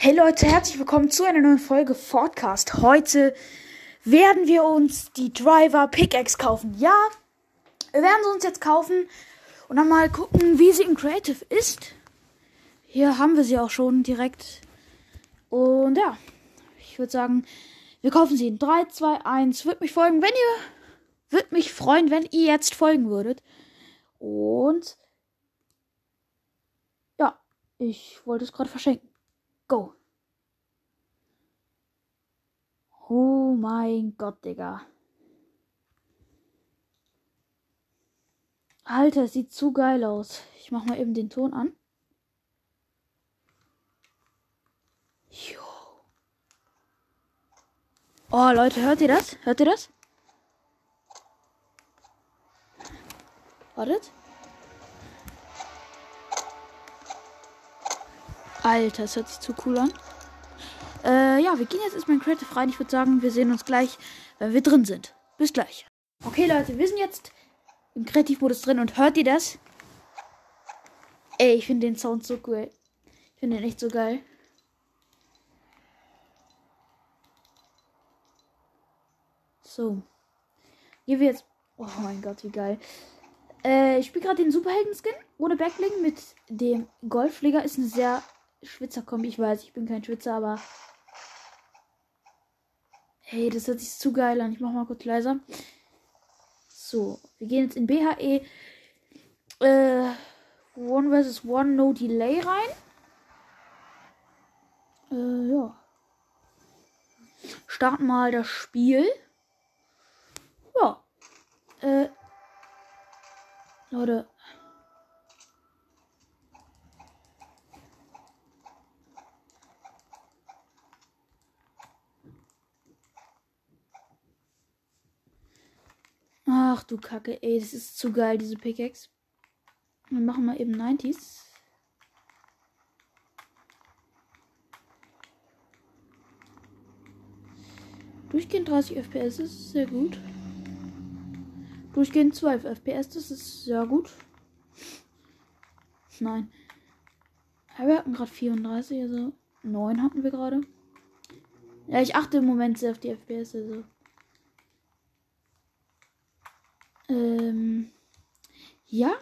Hey Leute, herzlich willkommen zu einer neuen Folge Podcast. Heute werden wir uns die Driver Pickaxe kaufen. Ja, wir werden sie uns jetzt kaufen und dann mal gucken, wie sie in Creative ist. Hier haben wir sie auch schon direkt. Und ja, ich würde sagen, wir kaufen sie in 3, 2, 1. Würde mich folgen, wenn ihr. Würde mich freuen, wenn ihr jetzt folgen würdet. Und. Ja, ich wollte es gerade verschenken. Go. Oh mein Gott, Digga. Alter, es sieht zu geil aus. Ich mach mal eben den Ton an. Jo. Oh, Leute, hört ihr das? Hört ihr das? Wartet. Alter, das hört sich zu cool an. Äh, ja, wir gehen jetzt erstmal in Creative rein. Ich würde sagen, wir sehen uns gleich, wenn wir drin sind. Bis gleich. Okay, Leute, wir sind jetzt im Kreativmodus drin und hört ihr das? Ey, ich finde den Sound so cool. Ich finde den echt so geil. So. Hier wir jetzt. Oh mein Gott, wie geil. Äh, ich spiele gerade den Superhelden-Skin ohne Backbling mit dem Golfflieger. Ist eine sehr Schwitzer-Kombi. Ich weiß, ich bin kein Schwitzer, aber. Hey, das hört sich zu geil an. Ich mach mal kurz leiser. So, wir gehen jetzt in BHE äh, One vs. One No Delay rein. Äh, ja. Starten mal das Spiel. Ja. Äh, Leute. Ach du Kacke, ey, das ist zu geil, diese Pickaxe. Wir machen mal eben 90s. Durchgehend 30 FPS, ist sehr gut. Durchgehend 12 FPS, das ist sehr gut. Nein. wir hatten gerade 34, also 9 hatten wir gerade. Ja, ich achte im Moment sehr auf die FPS, also. Ähm, ja.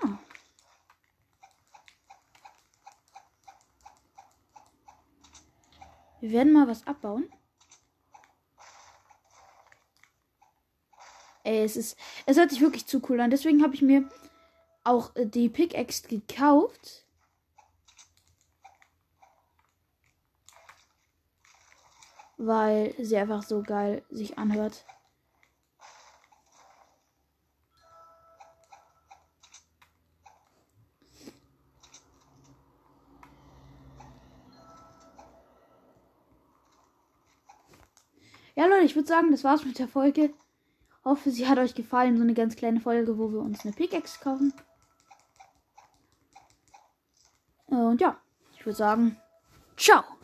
Wir werden mal was abbauen. Ey, es ist. Es hört sich wirklich zu cool an. Deswegen habe ich mir auch äh, die Pickaxe gekauft. Weil sie einfach so geil sich anhört. Ja, Leute, ich würde sagen, das war's mit der Folge. Hoffe, sie hat euch gefallen. So eine ganz kleine Folge, wo wir uns eine Pickaxe kaufen. Und ja, ich würde sagen, ciao.